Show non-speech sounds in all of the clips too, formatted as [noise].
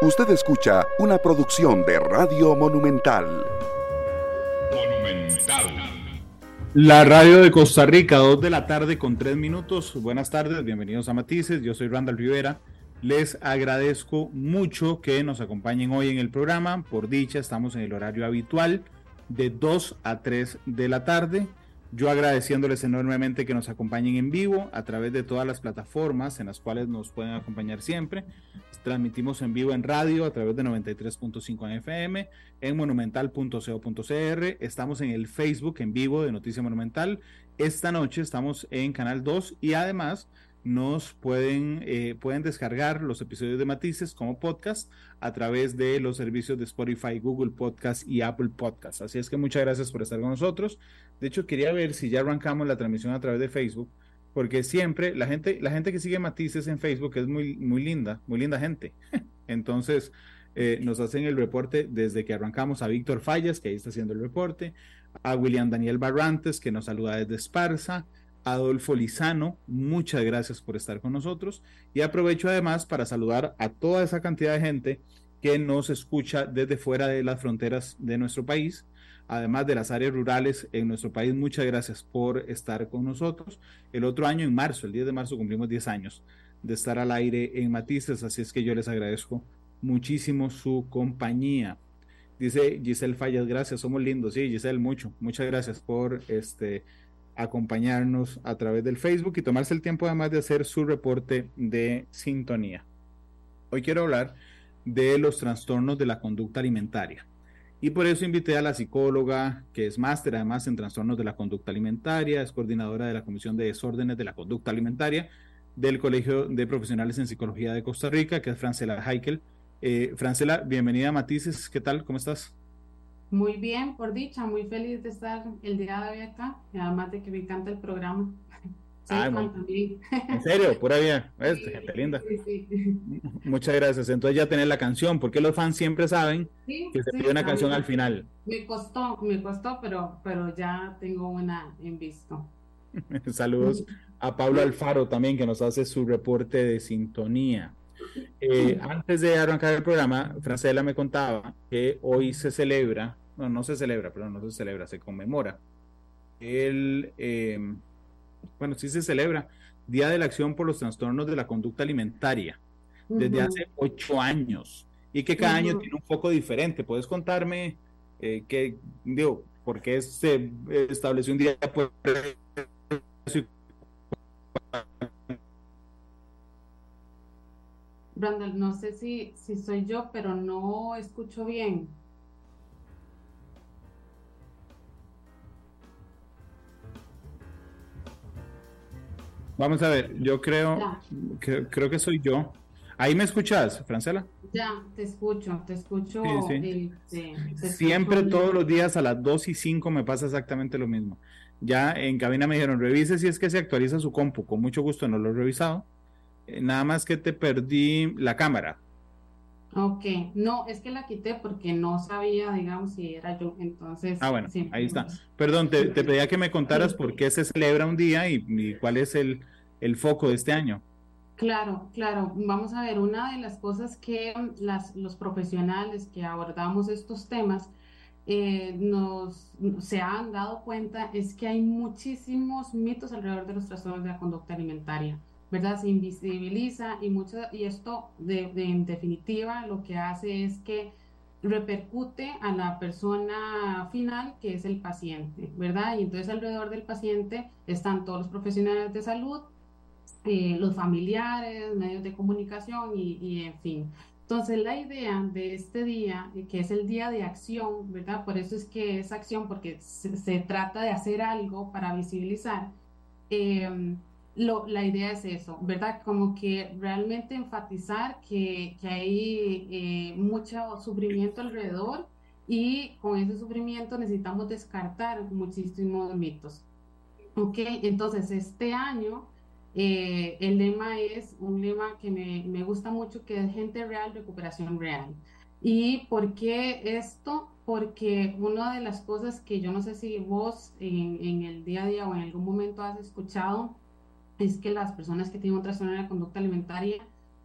Usted escucha una producción de Radio Monumental. La radio de Costa Rica, 2 de la tarde con 3 minutos. Buenas tardes, bienvenidos a Matices. Yo soy Randall Rivera. Les agradezco mucho que nos acompañen hoy en el programa. Por dicha, estamos en el horario habitual de 2 a 3 de la tarde. Yo agradeciéndoles enormemente que nos acompañen en vivo a través de todas las plataformas en las cuales nos pueden acompañar siempre. Transmitimos en vivo en radio a través de 93.5 en FM, en monumental.co.cr. Estamos en el Facebook en vivo de Noticia Monumental. Esta noche estamos en Canal 2 y además nos pueden, eh, pueden descargar los episodios de Matices como podcast a través de los servicios de Spotify, Google Podcast y Apple Podcast. Así es que muchas gracias por estar con nosotros. De hecho, quería ver si ya arrancamos la transmisión a través de Facebook, porque siempre la gente, la gente que sigue Matices en Facebook es muy, muy linda, muy linda gente. [laughs] Entonces, eh, nos hacen el reporte desde que arrancamos a Víctor Fallas, que ahí está haciendo el reporte, a William Daniel Barrantes, que nos saluda desde Esparza, Adolfo Lizano, muchas gracias por estar con nosotros y aprovecho además para saludar a toda esa cantidad de gente que nos escucha desde fuera de las fronteras de nuestro país, además de las áreas rurales en nuestro país. Muchas gracias por estar con nosotros. El otro año, en marzo, el 10 de marzo, cumplimos 10 años de estar al aire en Matices, así es que yo les agradezco muchísimo su compañía. Dice Giselle Fallas, gracias, somos lindos. Sí, Giselle, mucho, muchas gracias por este acompañarnos a través del Facebook y tomarse el tiempo además de hacer su reporte de sintonía. Hoy quiero hablar de los trastornos de la conducta alimentaria. Y por eso invité a la psicóloga, que es máster además en trastornos de la conducta alimentaria, es coordinadora de la Comisión de Desórdenes de la Conducta Alimentaria del Colegio de Profesionales en Psicología de Costa Rica, que es Francela Heikel. Eh, Francela, bienvenida Matices, ¿qué tal? ¿Cómo estás? Muy bien, por dicha, muy feliz de estar el día de hoy acá, y además de que me encanta el programa. [laughs] Ah, en serio, pura vida, [laughs] gente linda. [laughs] Muchas gracias. Entonces ya tenés la canción, porque los fans siempre saben que se pide una canción al final. Me costó, me costó, pero, pero ya tengo una en visto. Saludos a Pablo Alfaro también, que nos hace su reporte de sintonía. Eh, antes de arrancar el programa, Francela me contaba que hoy se celebra, no, no se celebra, perdón, no se celebra, se conmemora. El, em, bueno, sí se celebra, Día de la Acción por los Trastornos de la Conducta Alimentaria, desde hace ocho años, y que cada año tiene un poco diferente. ¿Puedes contarme eh, qué, digo, por qué se estableció un día por Brandon, no sé si, si soy yo, pero no escucho bien. Vamos a ver, yo creo, que, creo que soy yo. ¿Ahí me escuchas, Francela? Ya, te escucho, te escucho. Sí, sí. Siempre, todos los días a las 2 y 5 me pasa exactamente lo mismo. Ya en cabina me dijeron, revise si es que se actualiza su compu. Con mucho gusto no lo he revisado eh, nada más que te perdí la cámara. Ok, no, es que la quité porque no sabía, digamos, si era yo, entonces... Ah, bueno, ahí está. Perdón, te, pedía que me contaras por qué se celebra un día y, cuál es el, el, foco de este año. Claro, claro. Vamos a ver, una de las cosas que las, los profesionales que abordamos estos temas eh, nos, se han dado cuenta es que hay muchísimos mitos alrededor de los trastornos de la conducta alimentaria. ¿Verdad? Se invisibiliza y, mucho, y esto de, en definitiva lo que hace es que repercute a la persona final, que es el paciente, ¿verdad? Y entonces alrededor del paciente están todos los profesionales de salud, eh, los familiares, medios de comunicación y, en fin. Entonces la idea de este día, eh, que es el día de acción, ¿verdad? Por eso es que es acción, porque se, trata de hacer algo para visibilizar. Eh, la idea es eso, ¿verdad? Como que realmente enfatizar que, hay eh, mucho sufrimiento alrededor y con ese sufrimiento necesitamos descartar muchísimos mitos. Ok, entonces este año eh, el lema es un lema que me, gusta mucho, que es gente real, recuperación real. ¿Y por qué esto? Porque una de las cosas que yo no sé si vos en, en el día a día o en algún momento has escuchado, es que las personas que tienen un trastorno de la conducta alimentaria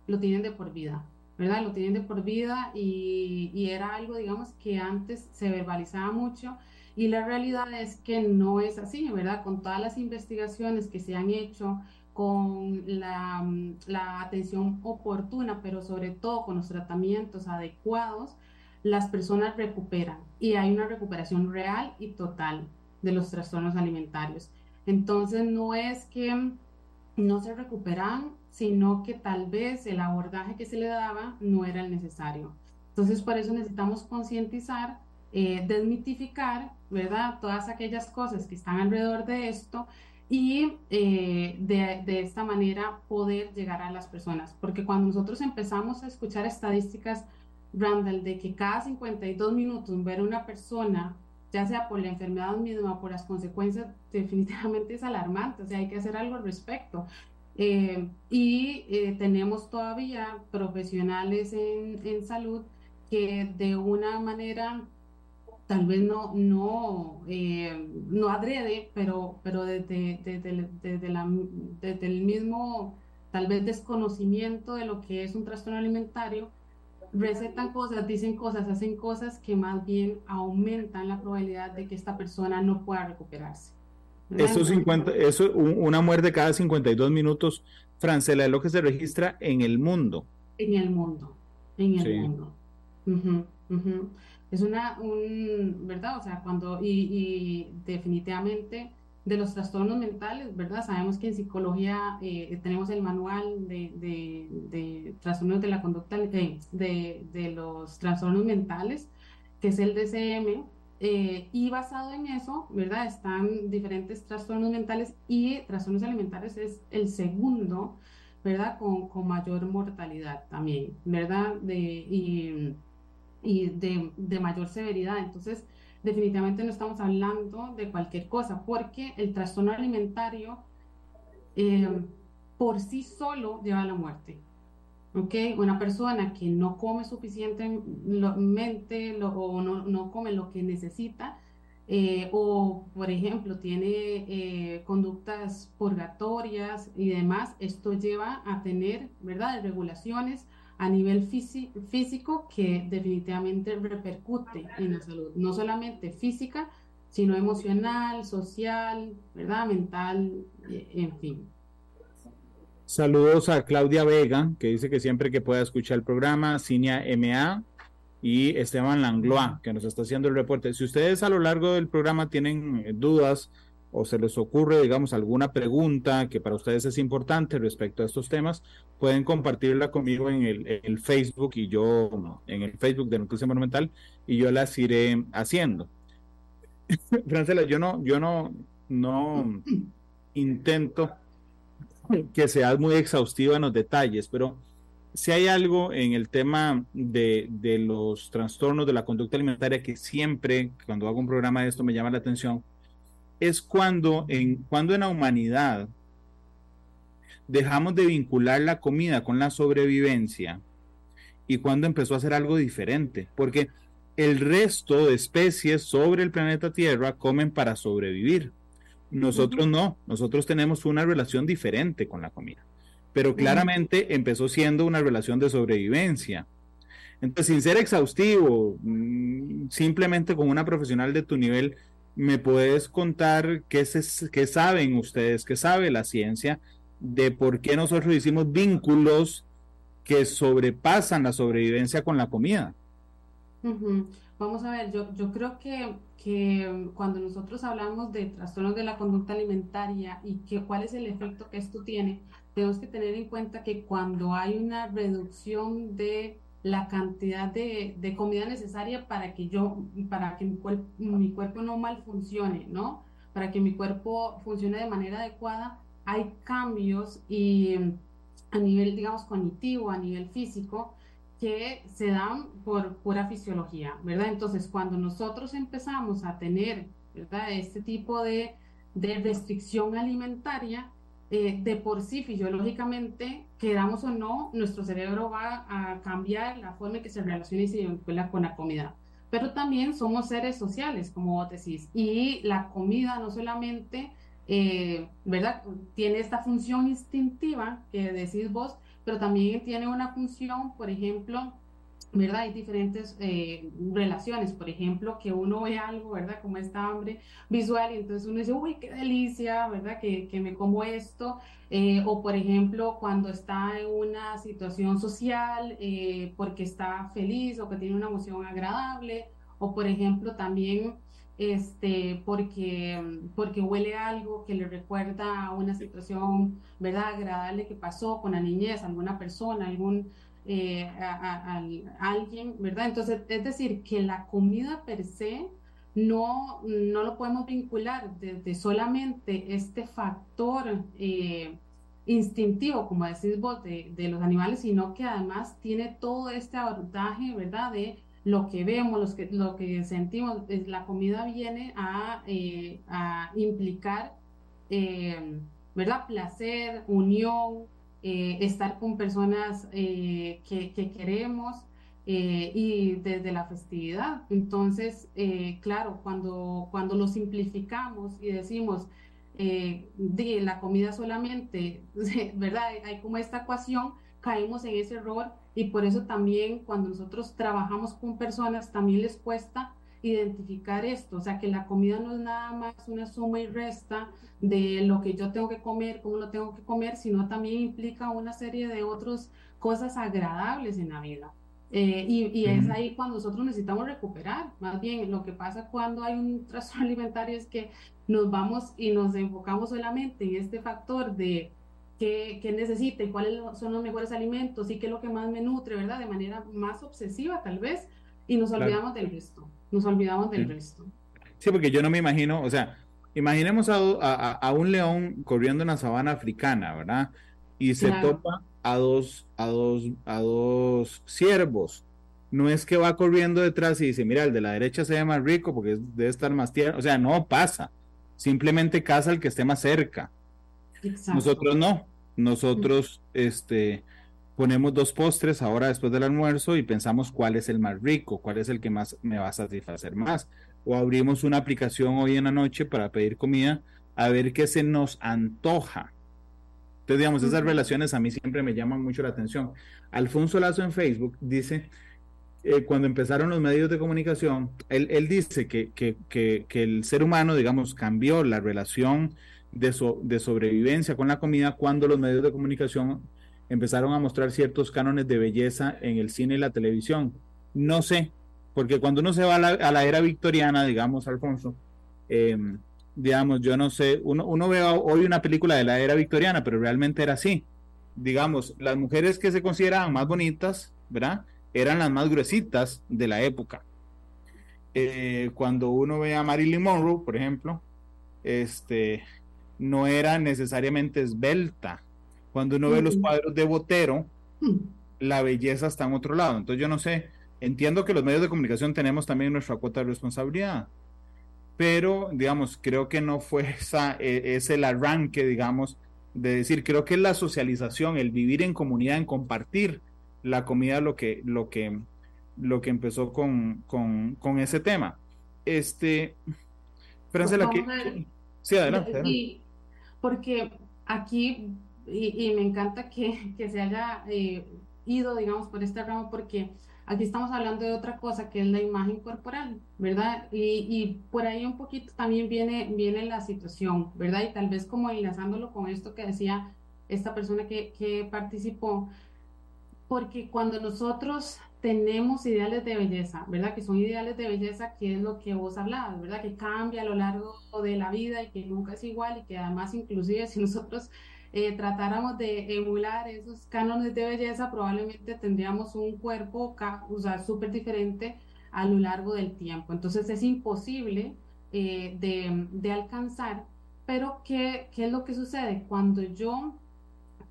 lo tienen de por vida, ¿verdad? Lo tienen de por vida y, era algo, digamos, que antes se verbalizaba mucho y la realidad es que no es así, ¿verdad? Con todas las investigaciones que se han hecho, con la, atención oportuna, pero sobre todo con los tratamientos adecuados, las personas recuperan y hay una recuperación real y total de los trastornos alimentarios. Entonces no es que no se recuperan, sino que tal vez el abordaje que se le daba no era el necesario. Entonces por eso necesitamos concientizar, eh, desmitificar, ¿verdad? Todas aquellas cosas que están alrededor de esto y eh, de, de, esta manera poder llegar a las personas. Porque cuando nosotros empezamos a escuchar estadísticas, Randall, de que cada 52 minutos ver una persona, ya sea por la enfermedad misma o por las consecuencias, [laughs] definitivamente es alarmante, o sea, hay que hacer algo al respecto. Eh, y eh, tenemos todavía profesionales en, en salud que de una manera tal vez no, no, eh, no adrede, pero, pero desde, desde, desde, el mismo, tal vez, desconocimiento de lo que es un trastorno alimentario, recetan cosas, dicen cosas, hacen cosas que más bien aumentan la probabilidad de que esta persona no pueda recuperarse. Eso 50, eso, una muerte cada 52 minutos, Francela, es lo que se registra en el mundo. En el mundo, en el mundo. Uh es una, un, ¿verdad? O sea, cuando, y, y, definitivamente de los trastornos mentales, ¿verdad? Sabemos que en psicología eh, tenemos el manual de, de, de, trastornos de la conducta, eh, de, de, los trastornos mentales, que es el DCM, eh, y basado en eso, ¿verdad? Están diferentes trastornos mentales y trastornos alimentarios es el segundo, ¿verdad? Con, con mayor mortalidad también, ¿verdad? De, y, y de, de mayor severidad. Entonces, definitivamente no estamos hablando de cualquier cosa, porque el trastorno alimentario eh, por sí solo lleva a la muerte. ¿Ok? Una persona que no come suficientemente lo, o no, no, come lo que necesita, eh, o por ejemplo tiene eh, conductas purgatorias y demás, esto lleva a tener, ¿verdad?, regulaciones a nivel físico que definitivamente repercute en la salud, no solamente física, sino emocional, social, ¿verdad? Mental, en fin. Saludos a Claudia Vega, que dice que siempre que pueda escuchar el programa, Cinia MA y Esteban Langlois, que nos está haciendo el reporte. Si ustedes a lo largo del programa tienen dudas o se les ocurre, digamos, alguna pregunta que para ustedes es importante respecto a estos temas, pueden compartirla conmigo en el, Facebook y yo, en el Facebook de Noticia Monumental, y yo las iré haciendo. [laughs] Francela, yo no, yo no, no intento que seas muy exhaustiva en los detalles, pero si hay algo en el tema de, de los trastornos de la conducta alimentaria que siempre, cuando hago un programa de esto, me llama la atención, es cuando en, cuando en la humanidad dejamos de vincular la comida con la sobrevivencia y cuando empezó a hacer algo diferente, porque el resto de especies sobre el planeta Tierra comen para sobrevivir. Nosotros no, nosotros tenemos una relación diferente con la comida, pero claramente empezó siendo una relación de sobrevivencia. Entonces, sin ser exhaustivo, mm, simplemente con una profesional de tu nivel, ¿Me puedes contar qué, qué saben ustedes, qué sabe la ciencia de por qué nosotros hicimos vínculos que sobrepasan la sobrevivencia con la comida? Vamos a ver, yo, yo creo que, que, cuando nosotros hablamos de trastornos de la conducta alimentaria y que cuál es el efecto que esto tiene, tenemos que tener en cuenta que cuando hay una reducción de la cantidad de, de, comida necesaria para que yo, para que mi, cuerpo, mi cuerpo no mal funcione, ¿no? Para que mi cuerpo funcione de manera adecuada, hay cambios y a nivel, digamos, cognitivo, a nivel físico, que se dan por pura fisiología, ¿verdad? Entonces, cuando nosotros empezamos a tener, ¿verdad? Este tipo de, de restricción alimentaria, eh, de por sí fisiológicamente, queramos o no, nuestro cerebro va a cambiar la forma en que se relaciona y se vincula con la comida. Pero también somos seres sociales, como vos decís, y la comida no solamente, eh, ¿verdad? Tiene esta función instintiva que decís vos, pero también tiene una función, por ejemplo, ¿verdad? Hay diferentes eh, relaciones, por ejemplo, que uno ve algo, ¿verdad? Como esta hambre visual y entonces uno dice, uy, qué delicia, ¿verdad? Que, que me como esto. Eh, o, por ejemplo, cuando está en una situación social eh, porque está feliz o que tiene una emoción agradable. O, por ejemplo, también este, porque, porque huele algo que le recuerda a una situación, ¿verdad? Agradable que pasó con la niñez, alguna persona, algún eh, a, alguien, ¿verdad? Entonces, es decir, que la comida per se no, no lo podemos vincular desde solamente este factor eh, instintivo, como decís vos, de, de, los animales, sino que además tiene todo este abordaje, ¿verdad? De lo que vemos, los que, lo que sentimos. La comida viene a, eh, a implicar, ¿verdad? Placer, unión, eh, estar con personas eh, que, queremos eh, y desde la festividad. Entonces, claro, cuando, cuando lo simplificamos y decimos de la comida solamente, [laughs] ¿verdad? Hay como esta ecuación, caemos en ese error y por eso también cuando nosotros trabajamos con personas también les cuesta identificar esto, o sea, que la comida no es nada más una suma y resta de lo que yo tengo que comer, cómo lo tengo que comer, sino también implica una serie de otras cosas agradables en la vida. Eh, y, es ahí cuando nosotros necesitamos recuperar. Más bien, lo que pasa cuando hay un trastorno [laughs] alimentario es que nos vamos y nos enfocamos solamente en este factor de qué, qué necesita y cuáles son los mejores alimentos y qué es lo que más me nutre, ¿verdad? De manera más obsesiva tal vez, y nos olvidamos del resto. Nos olvidamos del resto. Sí, porque yo no me imagino, o sea, imaginemos a, un león corriendo en la sabana africana, ¿verdad? Y se topa a dos, a dos, a dos ciervos. No es que va corriendo detrás y dice, mira, el de la derecha se ve más rico porque debe estar más tierno. O sea, no pasa. Simplemente caza el que esté más cerca. Nosotros no. Nosotros, este, ponemos dos postres ahora después del almuerzo y pensamos cuál es el más rico, cuál es el que más me va a satisfacer más. O abrimos una aplicación hoy en la noche para pedir comida a ver qué se nos antoja. Entonces, digamos, esas relaciones a mí siempre me llaman mucho la atención. Alfonso Lazo en Facebook dice, eh, cuando empezaron los medios de comunicación, él, dice que, que, que, que, el ser humano, digamos, cambió la relación de, de sobrevivencia con la comida cuando los medios de comunicación empezaron a mostrar ciertos cánones de belleza en el cine y la televisión. No sé, porque cuando uno se va a la, era victoriana, digamos, Alfonso, em, digamos, yo no sé, uno, uno ve hoy una película de la era victoriana, pero realmente era así. Digamos, las mujeres que se consideraban más bonitas, ¿verdad? Eran las más gruesitas de la época. Eh, cuando uno ve a Marilyn Monroe, por ejemplo, este, no era necesariamente esbelta, cuando uno ve los cuadros de Botero, mm. la belleza está en otro lado. Entonces yo no sé, entiendo que los medios de comunicación tenemos también nuestra cuota de responsabilidad, pero digamos, creo que no fue [laughs] esa, e, es el arranque, digamos, de decir, creo que es la socialización, el vivir en comunidad, en compartir la comida, lo que, lo que, lo que empezó con, con, con ese tema. Este, Francia, la que... Sí, adelante. porque aquí y, me encanta que, que se haya eh, ido, digamos, por este ramo, porque aquí estamos hablando de otra cosa que es la imagen corporal, ¿verdad? Y, y, por ahí un poquito también viene, viene la situación, ¿verdad? Y tal vez como enlazándolo con esto que decía esta persona que, que participó, porque cuando nosotros tenemos ideales de belleza, ¿verdad? Que son ideales de belleza, que es lo que vos hablabas, ¿verdad? Que cambia a lo largo de la vida y que nunca es igual y que además inclusive si nosotros eh, tratáramos de emular esos cánones de belleza, probablemente tendríamos un cuerpo o sea, súper diferente a lo largo del tiempo. Entonces es imposible eh, de, de, alcanzar, pero ¿qué, ¿qué es lo que sucede? Cuando yo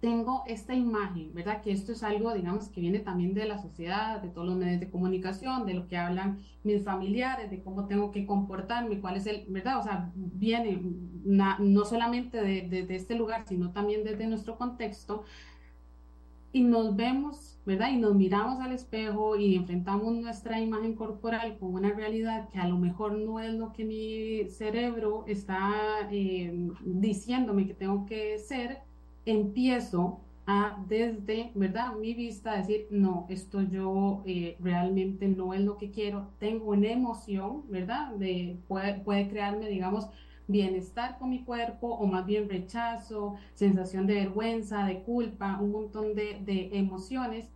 tengo esta imagen, ¿verdad? Que esto es algo, digamos, que viene también de la sociedad, de todos los medios de comunicación, de lo que hablan mis familiares, de cómo tengo que comportarme, cuál es el, ¿verdad? O sea, viene no solamente de, de, este lugar, sino también desde nuestro contexto. Y nos vemos, ¿verdad? Y nos miramos al espejo y enfrentamos nuestra imagen corporal con una realidad que a lo mejor no es lo que mi cerebro está eh, diciéndome que tengo que ser empiezo a desde, ¿verdad? Mi vista decir, no, esto yo eh, realmente no es lo que quiero, tengo una emoción, ¿verdad? De, puede, puede crearme, digamos, bienestar con mi cuerpo o más bien rechazo, sensación de vergüenza, de culpa, un montón de, de emociones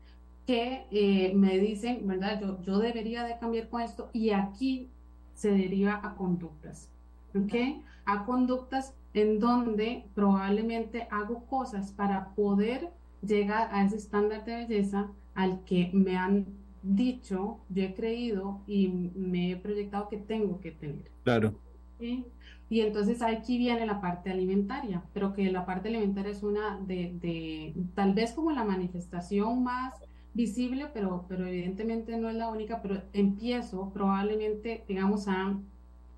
que eh, me dicen, ¿verdad? Yo, yo debería de cambiar con esto y aquí se deriva a conductas, ¿ok? A conductas en donde probablemente hago cosas para poder llegar a ese estándar de belleza al que me han dicho, yo he creído y me he proyectado que tengo que tener. Claro. Y entonces aquí viene la parte alimentaria, pero que la parte alimentaria es una de, de tal vez como la manifestación más visible, pero, pero evidentemente no es la única, pero empiezo probablemente, digamos, a,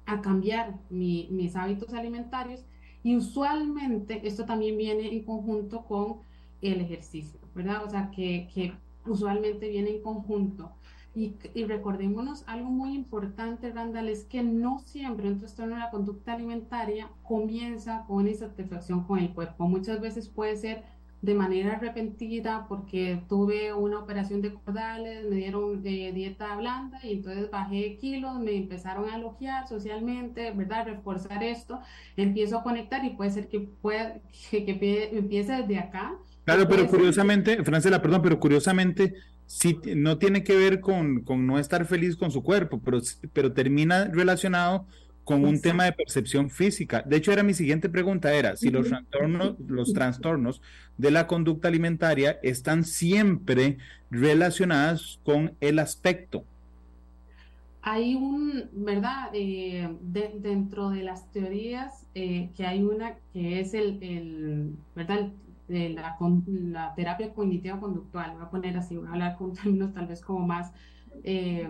a cambiar mi, mis hábitos alimentarios y usualmente esto también viene en conjunto con el ejercicio, ¿verdad? O sea, que, que usualmente viene en conjunto. Y, y, recordémonos algo muy importante, Randall, es que no siempre un trastorno de la conducta alimentaria comienza con insatisfacción con el cuerpo. Muchas veces puede ser de manera repentina porque tuve una operación de cordales, me dieron de dieta blanda y entonces bajé kilos, me empezaron a elogiar socialmente, ¿verdad? Reforzar esto, empiezo a conectar y puede ser que, pueda, que, que empiece desde acá. Claro, pero curiosamente, Francela, perdón, pero curiosamente sí no tiene que ver con, con no estar feliz con su cuerpo, pero, pero termina relacionado con un tema de percepción física. De hecho, era mi siguiente pregunta, era si los trastornos, los trastornos de la conducta alimentaria están siempre relacionados con el aspecto. Hay un, ¿verdad? Eh, dentro de las teorías, eh, que hay una que es el, el ¿verdad? la, la, terapia cognitiva conductual, voy a poner así, voy a hablar con términos tal vez como más eh,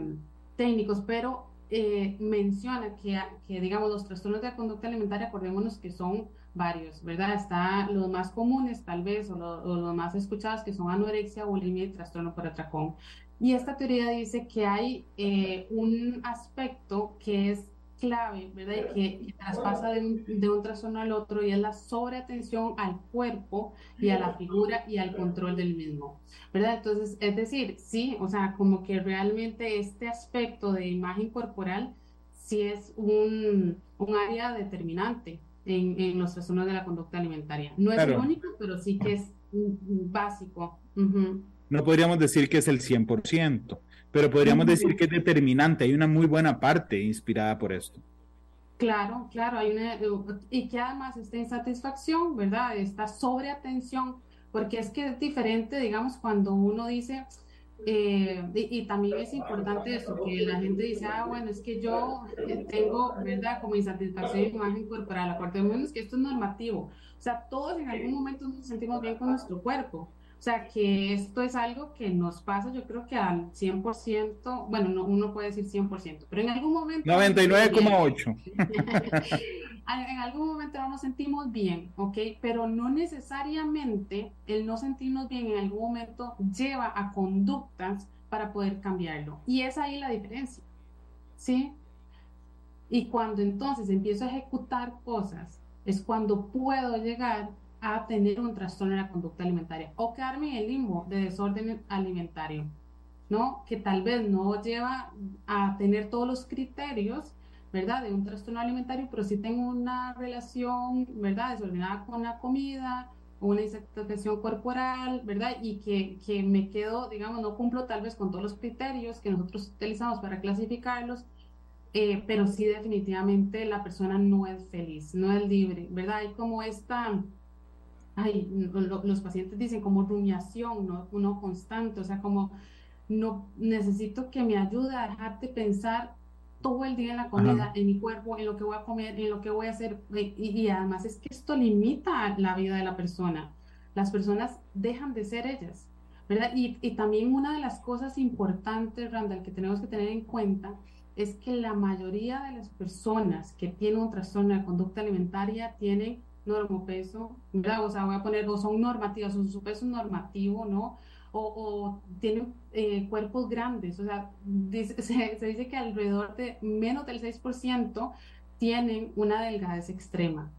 técnicos, pero eh, menciona que, que, digamos, los trastornos de conducta alimentaria, acordémonos que son varios, ¿verdad? Está los más comunes, tal vez, o, los más escuchados, que son anorexia, bulimia y trastorno por atracón. Y esta teoría dice que hay eh, un aspecto que es clave, ¿verdad? Y que, traspasa de un, de un, trastorno al otro y es la sobreatención al cuerpo y a la figura y al control del mismo, ¿verdad? Entonces, es decir, sí, o sea, como que realmente este aspecto de imagen corporal sí es un, un área determinante en, en, los trastornos de la conducta alimentaria. No es el único, pero sí que es básico. No podríamos decir que es el 100% pero podríamos decir que es determinante, hay una muy buena parte inspirada por esto. Claro, claro, hay una, y que además esta insatisfacción, ¿verdad? Esta sobreatención, porque es que es diferente, digamos, cuando uno dice, eh, y, también es importante eso, que la gente dice, ah, bueno, es que yo eh, tengo, ¿verdad? Como insatisfacción de imagen corporal, aparte de es que esto es normativo, o sea, todos en algún momento nos sentimos bien con nuestro cuerpo, o sea, que esto es algo que nos pasa, yo creo que al 100%, bueno, no, uno puede decir 100%, pero en algún momento... 99,8. [laughs] en algún momento no nos sentimos bien, ¿ok? Pero no necesariamente el no sentirnos bien en algún momento lleva a conductas para poder cambiarlo. Y es ahí la diferencia, ¿sí? Y cuando entonces empiezo a ejecutar cosas, es cuando puedo llegar a tener un trastorno de la conducta alimentaria o quedarme en el limbo de desorden alimentario, ¿no? Que tal vez no lleva a tener todos los criterios, ¿verdad? De un trastorno alimentario, pero sí tengo una relación, ¿verdad? Desordenada con la comida, una insatisfacción corporal, ¿verdad? Y que, que me quedo, digamos, no cumplo tal vez con todos los criterios que nosotros utilizamos para clasificarlos, eh, pero sí definitivamente la persona no es feliz, no es libre, ¿verdad? Hay como esta ay, los pacientes dicen como rumiación, ¿no? Uno constante, o sea, como no necesito que me ayude a dejar de pensar todo el día en la comida, en mi cuerpo, en lo que voy a comer, en lo que voy a hacer. Y, y, además es que esto limita la vida de la persona. Las personas dejan de ser ellas, ¿verdad? Y, y también una de las cosas importantes, Randall, que tenemos que tener en cuenta es que la mayoría de las personas que tienen un trastorno de conducta alimentaria tienen normopeso, ¿verdad? O sea, voy a poner, o son normativas, o su peso normativo, ¿no? O, o tienen eh, cuerpos grandes, o sea, [laughs] se, dice que alrededor de menos del 6% tienen una delgadez extrema.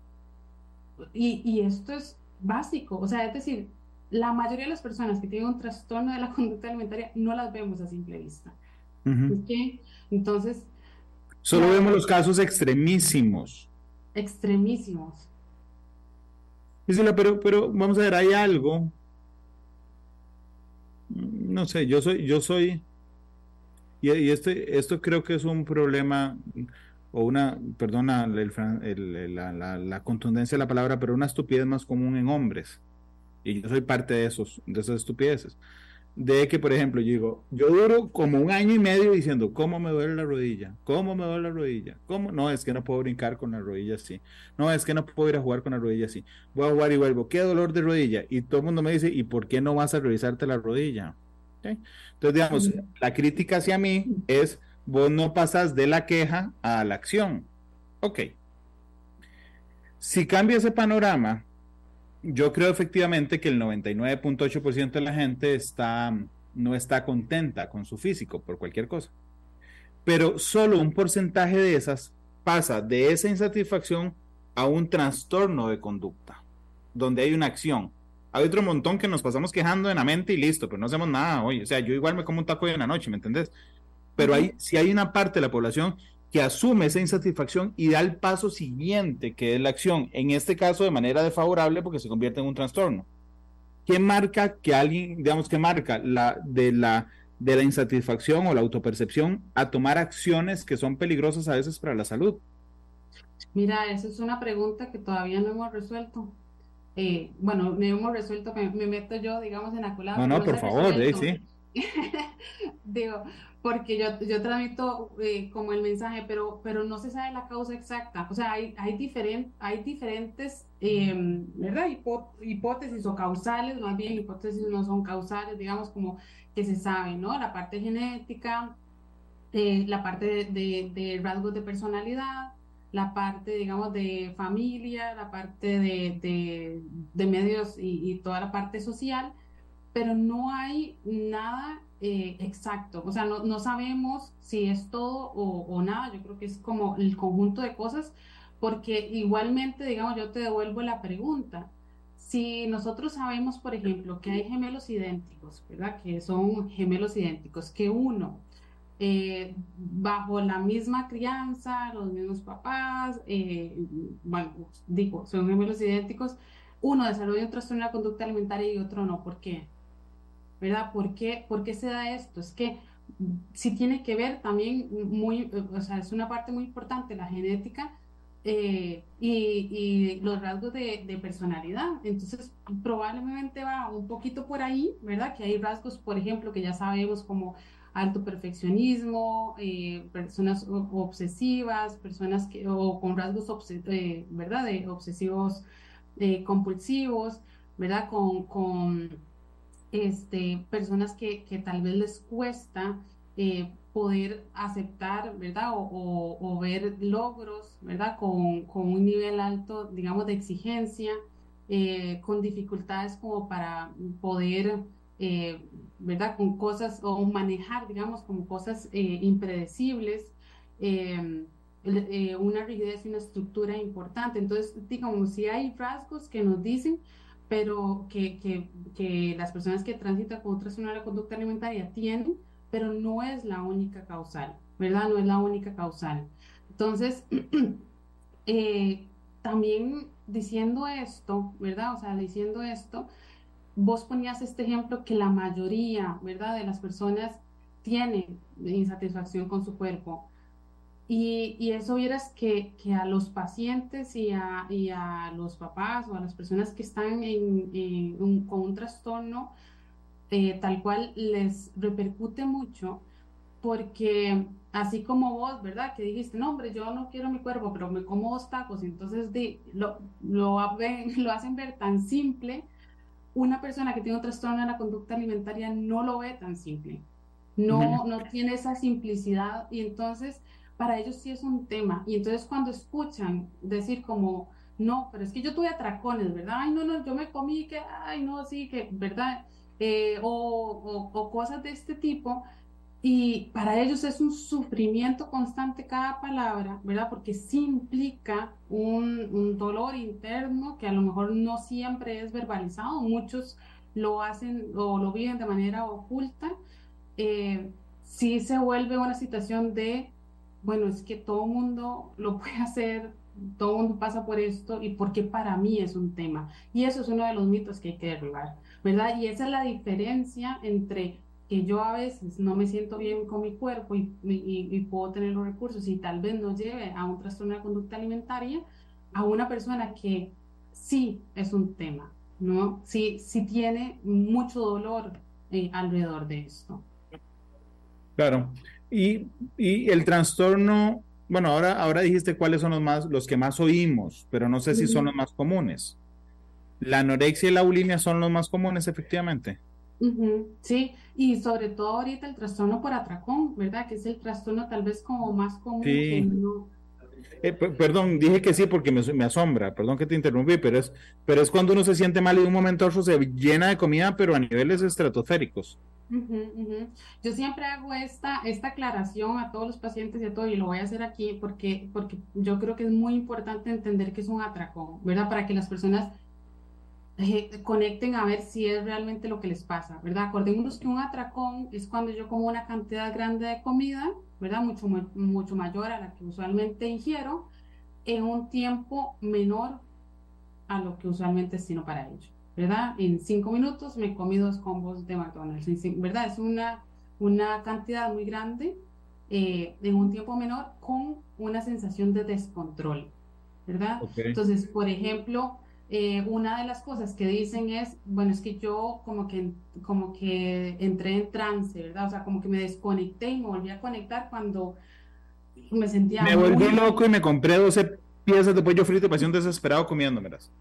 Y, y esto es básico, o sea, es decir, la mayoría de las personas que tienen un trastorno de la [laughs] conducta alimentaria no las vemos a simple vista. Entonces... Solo vemos los casos extremísimos. Extremísimos. Pero, pero vamos a ver, hay algo. No sé, yo soy, yo soy, y, este, esto creo que es un problema, o una, perdona la, contundencia de la palabra, pero una estupidez más común en hombres. Y yo soy parte de, esos, de esas estupideces. De que, por ejemplo, yo digo, yo duro como un año y medio diciendo, ¿cómo me duele la rodilla? ¿Cómo me duele la rodilla? ¿Cómo? No, es que no puedo brincar con la rodilla así. No, es que no puedo ir a jugar con la rodilla así. Voy a jugar y vuelvo. ¿Qué dolor de rodilla? Y todo el mundo me dice, ¿y por qué no vas a revisarte la rodilla? Entonces, digamos, la crítica hacia mí es, vos no pasas de la queja a la acción. Ok. Si cambia ese panorama, yo creo efectivamente que el 99.8% de la gente está, no está contenta con su físico por cualquier cosa. Pero solo un porcentaje de esas pasa de esa insatisfacción a un trastorno de conducta, donde hay una acción. Hay otro montón que nos pasamos quejando en la mente y listo, pero no hacemos nada hoy. O sea, yo igual me como un taco en la noche, ¿me entendés? Pero hay, si hay una parte de la población que asume esa insatisfacción y da el paso siguiente, que es la acción, en este caso de manera desfavorable porque se convierte en un trastorno. ¿Qué marca que alguien, digamos, qué marca la, de, la, de la insatisfacción o la autopercepción a tomar acciones que son peligrosas a veces para la salud? Mira, esa es una pregunta que todavía no hemos resuelto. Eh, bueno, no hemos resuelto, me, me, meto yo, digamos, en la No, no, por favor, eh, sí. [laughs] Digo, porque yo, yo transmito eh, como el mensaje, pero, pero no se sabe la causa exacta. O sea, hay, hay, diferent, hay diferentes em, ¿verdad? hipótesis o causales, más bien hipótesis no son causales, digamos como que se sabe, ¿no? La parte genética, eh, la parte de, de, rasgos de personalidad, la parte, digamos, de familia, la parte de, de medios y, y toda la parte social, pero no hay nada eh, exacto. O sea, no, sabemos si es todo o, o, nada. Yo creo que es como el conjunto de cosas, porque igualmente, digamos, yo te devuelvo la pregunta. Si nosotros sabemos, por ejemplo, que hay gemelos idénticos, ¿verdad? Que son gemelos idénticos, que uno, eh, bajo la misma crianza, los mismos papás, eh, bueno, digo, son gemelos idénticos, uno desarrolla un trastorno de la conducta alimentaria y otro no. ¿Por qué? ¿Verdad? ¿Por qué, ¿Por qué se da esto? Es que sí tiene que ver también muy, o sea, es una parte muy importante la genética eh, y, y, los rasgos de, de, personalidad. Entonces, probablemente va un poquito por ahí, ¿verdad? Que hay rasgos, por ejemplo, que ya sabemos como alto perfeccionismo, eh, personas obsesivas, personas que, o con rasgos, eh, ¿verdad? De obsesivos compulsivos, ¿verdad? Con, con este, personas que, que tal vez les cuesta eh, poder aceptar, ¿verdad? O, ver logros, ¿verdad? Con, con, un nivel alto, digamos, de exigencia, eh, con dificultades como para poder, eh, ¿verdad? Con cosas o manejar, digamos, como cosas impredecibles. una rigidez y una estructura importante. Entonces, digamos, si hay rasgos que nos dicen pero que, que, que las personas que transitan con trastorno de la conducta alimentaria tienen, pero no es la única causal, ¿verdad? No es la única causal. Entonces, [clears throat] eh, también diciendo esto, ¿verdad? O sea, diciendo esto, vos ponías este ejemplo que la mayoría, ¿verdad? De las personas tienen insatisfacción con su cuerpo. Y, eso vieras que, que, a los pacientes y a, y a, los papás o a las personas que están en, con un trastorno, eh, tal cual les repercute mucho, porque así como vos, ¿verdad? Que dijiste, no, hombre, yo no quiero mi cuerpo, pero me como dos tacos, entonces de, lo, lo, [laughs] lo hacen ver tan simple, una persona que tiene un trastorno de la conducta alimentaria no lo ve tan simple, no, no tiene esa simplicidad y entonces para ellos sí es un tema. Y entonces cuando escuchan decir como, no, pero es que yo tuve atracones, ¿verdad? Ay, no, no, yo me comí que, ay, no, sí, que, ¿verdad? Eh, o, o, cosas de este tipo. Y para ellos es un sufrimiento constante cada palabra, ¿verdad? Porque sí implica un, un dolor interno que a lo mejor no siempre es verbalizado. Muchos lo hacen o lo viven de manera oculta, eh, sí se vuelve una situación de, bueno, es que todo mundo lo puede [laughs] hacer, todo mundo pasa por esto y porque para mí es un tema. Y eso es uno de los mitos que hay que derribar, ¿verdad? Y esa es la diferencia entre que yo a veces no me siento bien con mi cuerpo y, y, puedo tener los recursos y tal vez no lleve a un trastorno de conducta alimentaria, a una persona que sí es un tema, ¿no? Sí, sí tiene mucho dolor eh, alrededor de esto. Claro. Y, y, el trastorno, bueno, ahora, ahora dijiste cuáles son los más, los que más oímos, pero no sé si son los más comunes. La anorexia y la bulimia son los más comunes, efectivamente. Sí, y sobre todo ahorita el trastorno por atracón, ¿verdad? Que es el trastorno tal vez como más común que no. Eh, perdón, dije que sí porque me, me, asombra, perdón que te interrumpí, pero es, pero es cuando uno se siente mal y de un momento a otro se llena de comida, pero a niveles estratosféricos. Yo siempre hago esta, esta aclaración a todos los pacientes y a todo, y lo voy a hacer aquí porque, porque yo creo que es muy importante entender que es un atracón, ¿verdad? Para que las personas eh, conecten a ver si es realmente lo que les pasa, ¿verdad? Acordémonos que un atracón es cuando yo como una cantidad grande de comida, ¿verdad? Mucho, mucho mayor a la que usualmente ingiero, en un tiempo menor a lo que usualmente destino para ello, ¿verdad? En cinco minutos me comí dos combos de McDonald's, ¿verdad? Es una, una cantidad muy grande eh, en un tiempo menor con una sensación de descontrol, ¿verdad? Entonces, por ejemplo, eh, una de las cosas que dicen es, bueno, es que yo como que, como que entré en trance, ¿verdad? O sea, como que me desconecté y me volví a conectar cuando me sentía... Me volví loco y me compré 12 piezas de pollo frito y pasión desesperado comiéndomelas.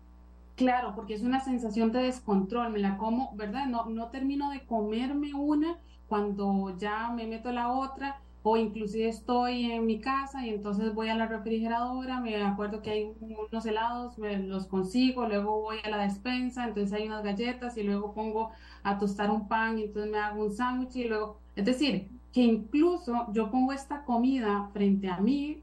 Claro, porque es una sensación de descontrol, me la como, ¿verdad? No, no termino de comerme una cuando ya me meto la otra o inclusive estoy en mi casa y entonces voy a la refrigeradora, me acuerdo que hay unos helados, me los consigo, luego voy a la despensa, entonces hay unas galletas y luego pongo a tostar un pan y entonces me hago un sándwich y luego, es decir, que incluso yo pongo esta comida frente a mí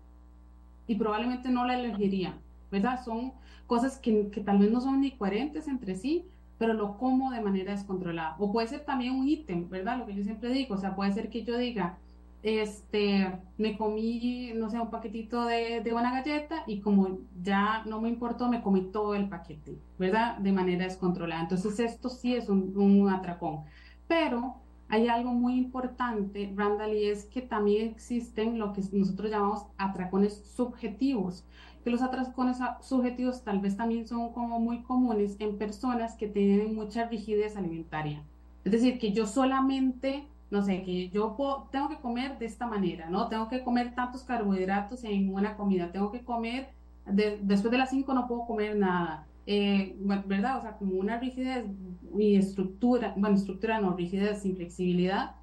y probablemente no la elegiría, ¿verdad? Son cosas que, que tal vez no son ni coherentes entre sí, pero lo como de manera descontrolada. O puede ser también un ítem, ¿verdad? Lo que yo siempre digo, o sea, puede ser que yo diga, este, me comí, no sé, un paquetito de, de, una galleta y como ya no me importó, me comí todo el paquete, ¿verdad? De manera descontrolada. Entonces esto sí es un, un atracón. Pero hay algo muy importante, Randall, y es que también existen lo que nosotros llamamos atracones subjetivos, que los atracones subjetivos tal vez también son como muy comunes en personas que tienen mucha rigidez alimentaria. Es decir, que yo solamente no sé, que yo tengo que comer de esta manera, ¿no? Tengo que comer tantos carbohidratos en una comida, tengo que comer, después de las 5 no puedo comer nada, eh, ¿verdad? O sea, como una rigidez y estructura, bueno, estructura no, rigidez sin flexibilidad,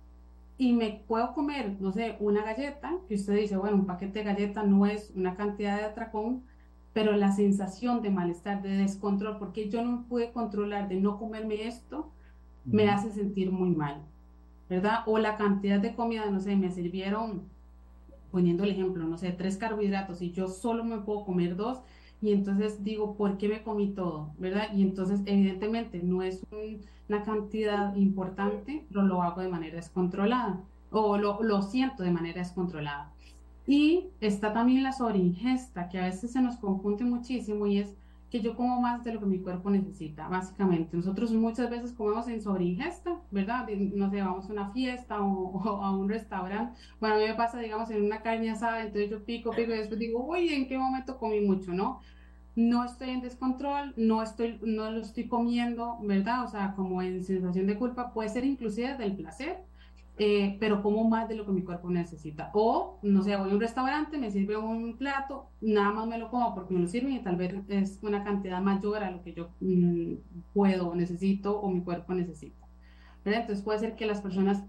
y me puedo comer, no sé, una galleta, que usted dice, bueno, un paquete de galleta no es una cantidad de atracón, pero la sensación de malestar, de descontrol, porque yo no pude controlar de no comerme esto, me hace sentir muy mal. ¿verdad? O la cantidad de comida, no sé, me sirvieron, poniendo el ejemplo, no sé, tres carbohidratos y yo solo me puedo comer dos y entonces digo, ¿por qué me comí todo? ¿Verdad? Y entonces, evidentemente, no es una cantidad importante, pero lo hago de manera descontrolada o lo, lo siento de manera descontrolada. Y está también la sobreingesta, que a veces se nos confunde muchísimo y es que yo como más de lo que mi cuerpo necesita, básicamente. Nosotros muchas veces comemos en sobreingesta, ¿verdad? No sé, vamos a una fiesta o, a un restaurante. Bueno, a mí me pasa, digamos, en una carne asada, entonces yo pico, pico y después digo, oye, ¿en qué momento comí mucho, no? No estoy en descontrol, no, estoy, no lo estoy comiendo, ¿verdad? O sea, como en sensación de culpa, puede ser inclusive del placer, eh, pero como más de lo que mi cuerpo necesita. O, no sé, voy a un restaurante, me sirve un plato, nada más me lo como porque me lo sirven y tal vez es una cantidad mayor a lo que yo mm, puedo, necesito o mi cuerpo necesita. Entonces puede ser que las personas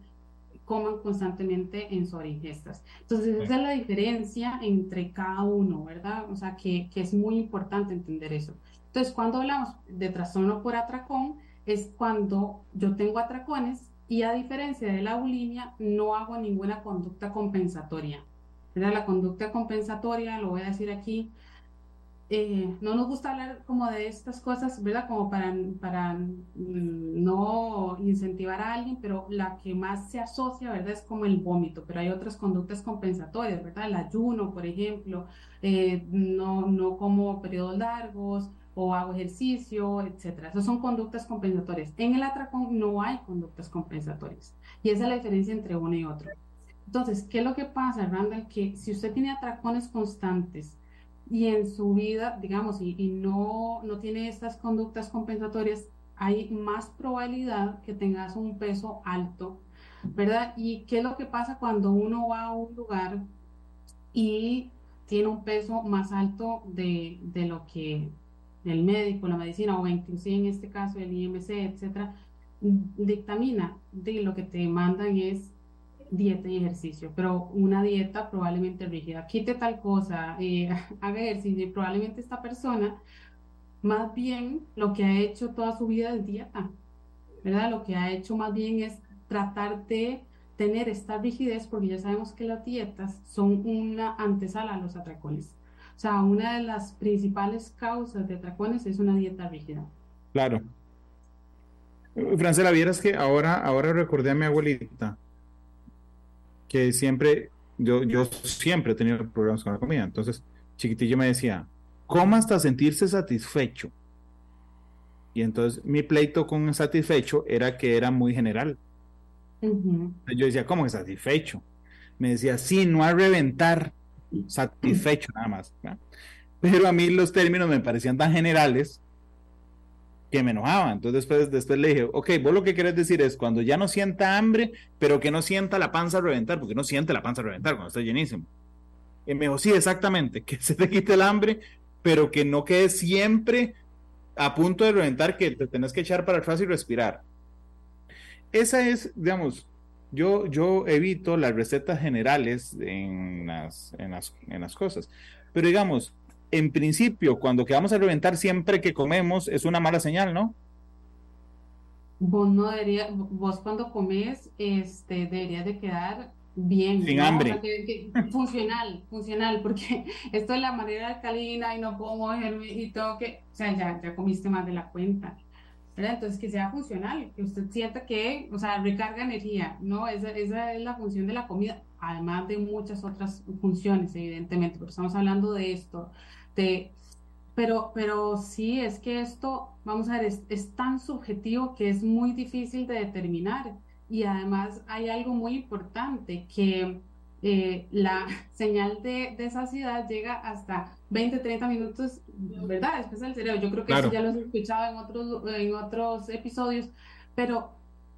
coman constantemente en sobreingestas. Entonces esa es la diferencia entre cada uno, ¿verdad? O sea, que, que es muy importante entender eso. Entonces, cuando hablamos de trastorno por atracón, es cuando yo tengo atracones y a diferencia de la bulimia, no hago ninguna conducta compensatoria. La conducta compensatoria, lo voy a decir aquí, eh, no nos gusta hablar como de estas cosas, ¿verdad? Como para, para mm, no incentivar a alguien, pero la que más se asocia, ¿verdad? Es como el vómito, pero hay otras conductas compensatorias, ¿verdad? El ayuno, por ejemplo, eh, no, no como periodos largos o hago ejercicio, etcétera. Esas son conductas compensatorias. En el atracón no hay conductas compensatorias y esa es la diferencia entre uno y otro. Entonces, ¿qué es lo que pasa, Randall? Que si usted tiene atracones constantes, y en su vida, digamos, y, no, no tiene estas conductas compensatorias, hay más probabilidad que tengas un peso alto, ¿verdad? ¿Y qué es lo que pasa cuando uno va a un lugar y tiene un peso más alto de, de lo que el médico, la medicina o inclusive en este caso el IMC, etcétera, dictamina? De lo que te mandan es dieta y ejercicio, pero una dieta probablemente rígida, quite tal cosa, eh, [laughs] haga ejercicio y probablemente esta persona más bien lo que ha hecho toda su vida es dieta, ¿verdad? Lo que ha hecho más bien es tratar de tener esta rigidez porque ya sabemos que las dietas son una antesala a los atracones. O sea, una de las principales causas de atracones es una dieta rígida. Claro. Francela, vieras que ahora, ahora recordé a mi abuelita que siempre, yo, yo siempre he tenido problemas con la comida. Entonces, chiquitillo me decía, coma hasta sentirse satisfecho. Y entonces mi pleito con satisfecho era que era muy general. Yo decía, ¿cómo es satisfecho? Me decía, sí, no a reventar, satisfecho nada más. Pero a mí los términos me parecían tan generales que me enojaba. Entonces después, después le dije, ok, vos lo que querés decir es cuando ya no sienta hambre, pero que no sienta la panza reventar, porque no siente la panza reventar cuando está llenísimo. Y me dijo, sí, exactamente, [laughs] que se te quite el hambre, pero que no quede siempre a punto de reventar, que te tenés que echar para atrás y respirar. Esa es, digamos, yo, yo evito las recetas generales en las, en las, en las cosas. Pero digamos, en principio, cuando quedamos a reventar siempre que comemos, es una mala señal, ¿no? Vos no debería, vos cuando comes, este, deberías de quedar bien. Sin hambre. funcional, funcional, porque [laughs] esto es la manera alcalina y no puedo moverme y todo que, o sea, ya, ya comiste más de la cuenta. ¿verdad? Entonces, que sea funcional, que usted sienta que, o sea, recarga energía, ¿no? Esa, esa es la función de la comida, además de muchas otras funciones, evidentemente, porque estamos hablando de esto, este, pero, pero sí, es que esto, vamos a ver, es, tan subjetivo que es muy difícil de determinar. Y además hay algo muy importante, que eh, la [laughs] señal de, de, saciedad llega hasta 20, 30 minutos, ¿verdad? Después del cerebro. Yo creo que eso ya lo he escuchado en otros, en otros episodios, pero,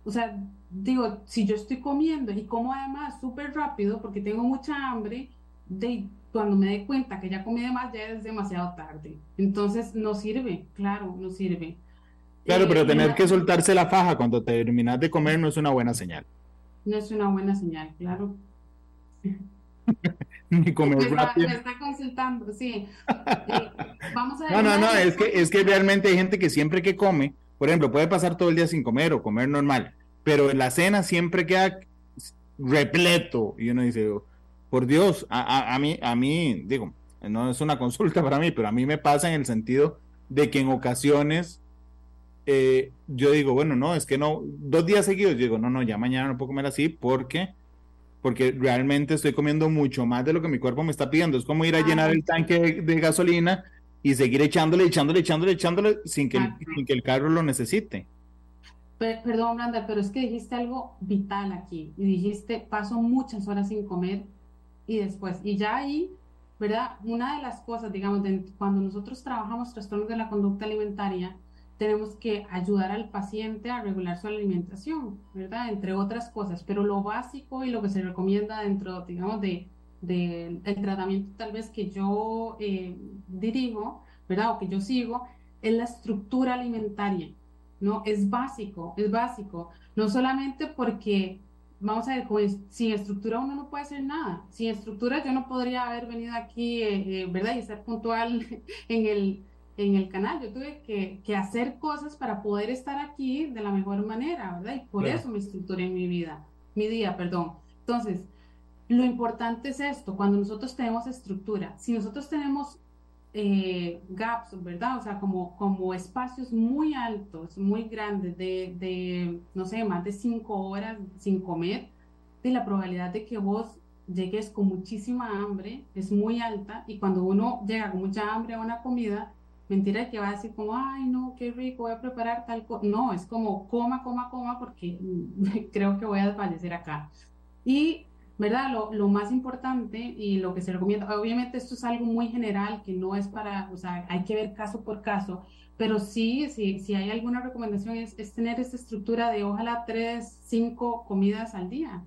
o sea, digo, si yo estoy comiendo y como además súper rápido porque tengo mucha hambre, de, cuando me dé cuenta que ya comí de más, ya es demasiado tarde. Entonces, no sirve, claro, no sirve. Claro, pero eh, tener que soltarse la faja cuando terminas de comer no es una buena señal. No es una buena señal, claro. [laughs] Ni comer me. Está, me está consultando, sí. [laughs] Eh, vamos a. No, no, no, es que, es que realmente hay gente que siempre que come, por ejemplo, puede pasar todo el día sin comer o comer normal, pero en la cena siempre queda repleto y uno dice, por Dios, a, mí, a mí, digo, no es una consulta [laughs] para mí, pero a mí me pasa en el sentido de que en ocasiones eh, yo digo, bueno, no, es que no, dos días seguidos, digo, no, no, ya mañana no puedo comer así porque porque realmente estoy comiendo mucho más de lo que mi cuerpo me está pidiendo. Es como ir a llenar el tanque de, gasolina y seguir echándole, echándole, echándole, echándole sin que, el, sin que el carro lo necesite. Perdón, Branda, pero es que dijiste algo vital aquí y dijiste, paso muchas horas sin comer y después. Y ya ahí, ¿verdad? Una de las cosas, digamos, cuando nosotros trabajamos trastornos de la conducta alimentaria, tenemos que ayudar al paciente a regular su alimentación, ¿verdad? Entre otras cosas, pero lo básico y lo que se recomienda dentro, digamos, de, de tratamiento tal vez que yo eh, dirijo, ¿verdad? O que yo sigo, es la estructura alimentaria, ¿no? Es básico, es básico, no solamente porque vamos a ver, pues, sin estructura uno no puede hacer nada. Sin estructura yo no podría haber venido aquí, eh, eh, ¿verdad? Y ser puntual [laughs] en el, en el canal. Yo tuve que, que, hacer cosas para poder estar aquí de la mejor manera, ¿verdad? Y por eso me estructuré en mi vida, mi día, perdón. Entonces, lo importante es esto, cuando nosotros tenemos estructura, si nosotros tenemos eh, gaps, ¿verdad? O sea, como, como espacios muy altos, muy grandes, de, de, no sé, más de cinco horas sin comer, de la probabilidad de que vos llegues con muchísima hambre es muy alta y cuando uno llega con mucha hambre a una comida, mentira que va a decir como, ay, no, qué rico, voy a preparar tal cosa. No, es como, coma, coma, coma, porque [laughs] creo que voy a desfallecer acá. Y, ¿verdad? Lo, lo, más importante y lo que se recomienda, obviamente esto es algo muy general, que no es para, o sea, hay que ver caso por caso, pero sí, sí si hay alguna recomendación es, es tener esta estructura de ojalá tres, cinco comidas al día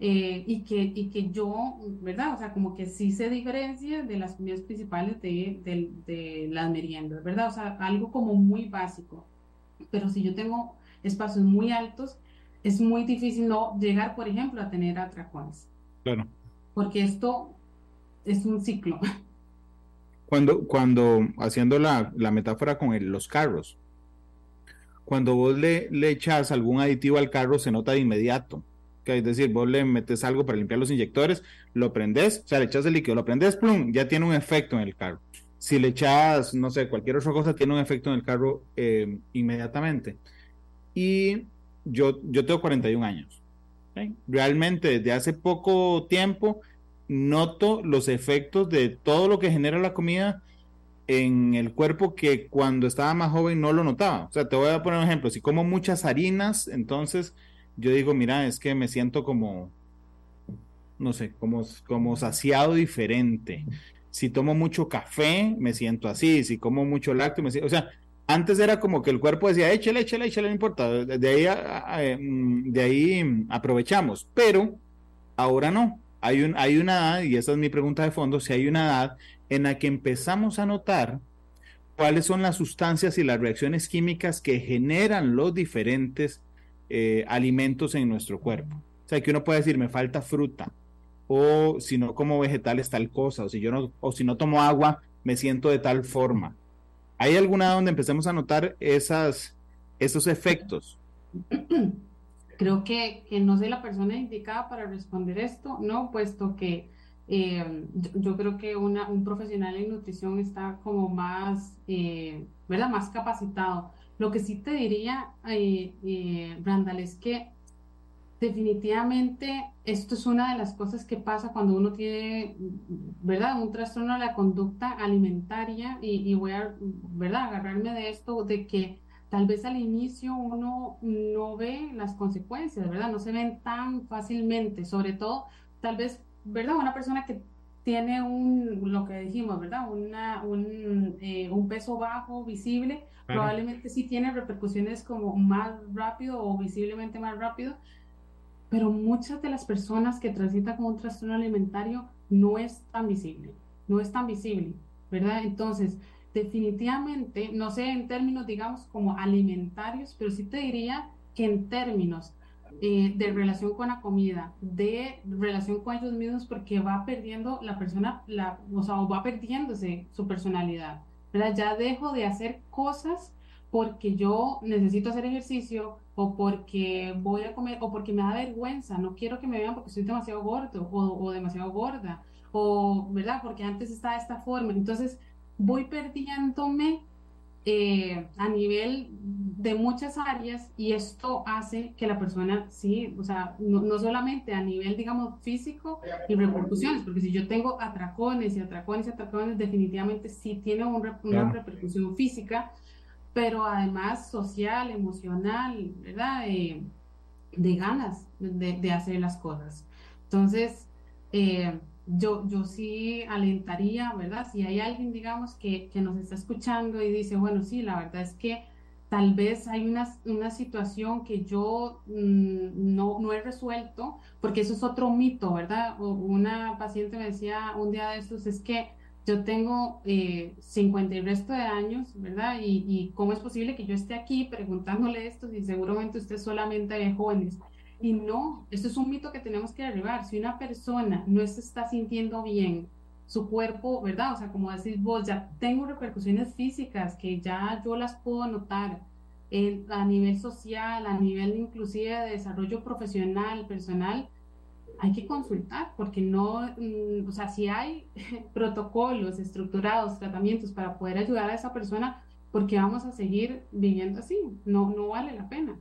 eh, y, que, y que yo, ¿verdad? O sea, como que sí se diferencia de las comidas principales de, de, de las meriendas, ¿verdad? O sea, algo como muy básico. Pero si yo tengo espacios muy altos, es muy difícil no llegar, por ejemplo, a tener atracones. Claro. Porque esto es un ciclo. Cuando, cuando haciendo la, la metáfora con el, los carros, cuando vos le, le echas algún aditivo al carro, se nota de inmediato es decir, vos le metes algo para limpiar los inyectores, lo prendes, o sea, le echas el líquido, lo prendes, plum, ya tiene un efecto en el carro. Si le echas, no sé, cualquier otra cosa, tiene un efecto en el carro eh, inmediatamente. Y yo, yo tengo 41 años. Realmente, desde hace poco tiempo, noto los efectos de todo lo que genera la comida en el cuerpo que cuando estaba más joven no lo notaba. O sea, te voy a poner un ejemplo. Si como muchas harinas, entonces yo digo, mira, es que me siento como, no sé, como, como saciado diferente. Si tomo mucho café, me siento así. Si como mucho lácteo, me siento, o sea, antes era como que el cuerpo decía, échale, échale, échale, no importa. De ahí, mm, de ahí aprovechamos. Pero ahora no. Hay, un, hay una edad, y esa es mi pregunta de fondo, si hay una edad en la que empezamos a notar cuáles son las sustancias y las reacciones químicas que generan los diferentes eh, alimentos en nuestro cuerpo. O sea, que uno puede decir, me falta fruta, o si no como vegetales tal cosa, o si yo no, o si no tomo agua, me siento de tal forma. ¿Hay alguna donde empecemos a notar esos efectos? Creo que, no soy la persona indicada para responder esto, ¿no? Puesto que eh, yo, creo que una, un profesional en nutrición está como más, eh. Más capacitado lo que sí te diría, eh, eh, Randall, es que definitivamente esto es una de las cosas que pasa cuando uno tiene, ¿verdad? Un trastorno de la conducta alimentaria y, voy a, ¿verdad? Agarrarme de esto, de que tal vez al inicio uno no ve las consecuencias, ¿verdad? No se ven tan fácilmente, sobre todo, tal vez, ¿verdad? Una persona que tiene un, lo que dijimos, ¿verdad? Una, un, eh, un peso bajo, visible, probablemente sí tiene repercusiones como más rápido o visiblemente más rápido, pero muchas de las personas que transitan con un trastorno alimentario no es tan visible, no es tan visible, ¿verdad? Entonces, definitivamente, no sé en términos, digamos, como alimentarios, pero sí te diría que en términos eh, de relación con la comida, de relación con ellos mismos, porque va perdiendo la persona, la, o sea, va perdiéndose su personalidad. ¿verdad? Ya dejo de hacer cosas porque yo necesito hacer ejercicio o porque voy a comer o porque me da vergüenza, no quiero que me vean porque soy demasiado gordo o, o demasiado gorda, o, ¿verdad? Porque antes estaba de esta forma. Entonces, voy perdiéndome eh, a nivel de muchas áreas y esto hace que la persona, sí, o sea, no, solamente a nivel, digamos, físico y repercusiones, porque si yo tengo atracones y atracones y atracones, definitivamente sí tiene una repercusión física, pero además social, emocional, ¿verdad? de ganas de, de, hacer las cosas. Entonces, eh, yo, yo sí alentaría, ¿verdad? Si hay alguien, digamos, que, que, nos está escuchando y dice, bueno, sí, la verdad es que tal vez hay una, una situación que yo mm, no, no he resuelto, porque eso es otro mito, ¿verdad? una paciente me decía un día de estos, es que yo tengo eh, 50 y resto de años, ¿verdad? Y, y, cómo es posible que yo esté aquí preguntándole esto si seguramente usted solamente ve jóvenes. Y no, esto es un mito que tenemos que derribar. Si una persona no se está sintiendo bien, su cuerpo, ¿verdad? O sea, como decís vos, ya tengo repercusiones físicas que ya yo las puedo notar a nivel social, a nivel inclusive de desarrollo profesional, personal, hay que consultar, porque no, mm, o sea, si hay [laughs] protocolos estructurados, tratamientos para poder ayudar a esa persona, porque vamos a seguir viviendo así? No, no vale la pena.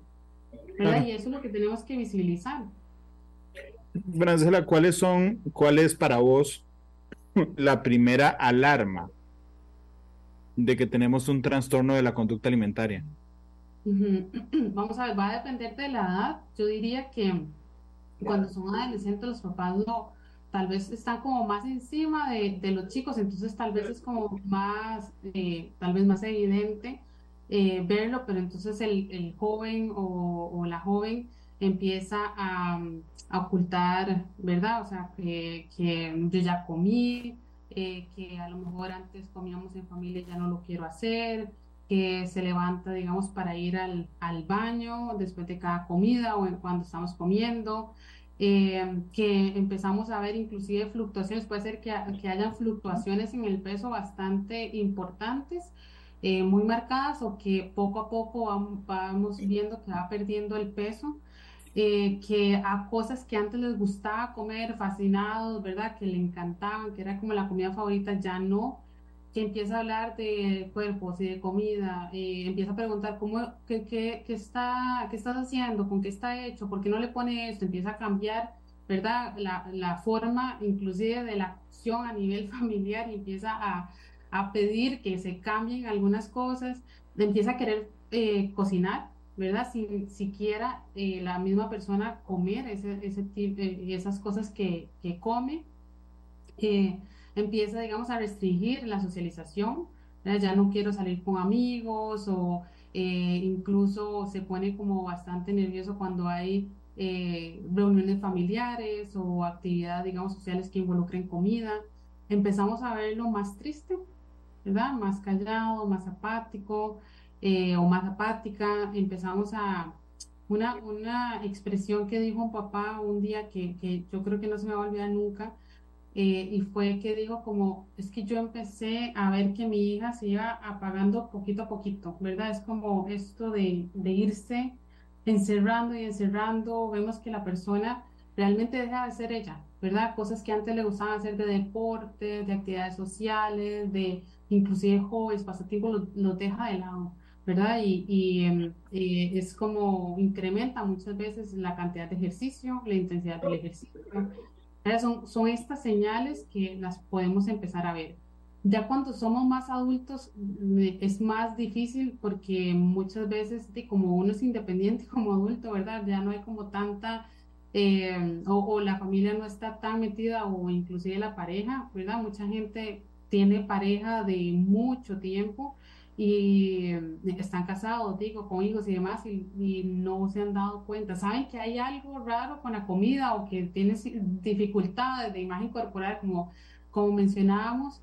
¿verdad? Y eso es lo que tenemos que visibilizar. Brancela, ¿cuáles son, cuál es para vos [laughs] la primera alarma de que tenemos un trastorno de la conducta alimentaria? [clears throat] Vamos a ver, va a depender de la edad. Yo diría que cuando son adolescentes los papás no, tal vez están como más encima de, los chicos, entonces tal vez es como más, eh, tal vez más evidente eh, verlo, pero entonces el, joven o, la joven empieza a, ocultar, ¿verdad? O sea, que, yo ya comí, eh, que a lo mejor antes comíamos en familia ya no lo quiero hacer, que se levanta, digamos, para ir al, al baño después de cada comida o cuando estamos comiendo, eh, que empezamos a ver inclusive fluctuaciones, puede ser que, que hayan fluctuaciones en el peso bastante importantes, eh, muy marcadas o que poco a poco vamos, viendo que va perdiendo el peso. Eh, que a cosas que antes les gustaba comer, fascinados, ¿verdad? Que le encantaban, que era como la comida favorita, ya no, que empieza a hablar de cuerpos y de comida, eh, empieza a preguntar cómo, qué, qué, qué, está, qué estás haciendo, con qué está hecho, por qué no le pone esto, empieza a cambiar, ¿verdad? La, la forma inclusive de la acción a nivel [laughs] familiar y empieza a, a pedir que se cambien algunas cosas, empieza a querer eh, cocinar, ¿verdad? Sin siquiera eh, la misma persona comer ese, ese eh, esas cosas que, que come. Eh, empieza, digamos, a restringir la socialización, ya no quiero salir con amigos o eh, incluso se pone como bastante nervioso cuando hay eh, reuniones familiares o actividades, digamos, sociales que involucren comida. Empezamos a verlo más triste, ¿verdad? Más callado, más apático eh, o más apática. Empezamos a... Una, una expresión que dijo un papá un día que, que yo creo que no se me va a olvidar nunca, eh, y fue que dijo como, es que yo empecé a ver que mi hija se iba apagando poquito a poquito, ¿verdad? Es como esto de, de irse encerrando y encerrando, vemos que la persona realmente deja de ser ella, ¿verdad? Cosas que antes le gustaban hacer de deporte, de actividades sociales, de inclusive jóvenes, pasatiempos, los deja de lado, ¿verdad? Y, y em, eh, es como incrementa muchas veces la cantidad de ejercicio, la intensidad del ejercicio, son, son estas señales que las podemos empezar a ver. Ya cuando somos más adultos es más difícil porque muchas veces como uno es independiente [laughs] como adulto, ¿verdad? Ya no hay como tanta, eh, o, o, la familia no está tan metida o inclusive la pareja, ¿verdad? Mucha gente tiene pareja de mucho tiempo y están casados, digo, con hijos y demás, y, y, no se han dado cuenta. Saben que hay algo raro con la comida o que tienes dificultades de imagen corporal, como, como mencionábamos,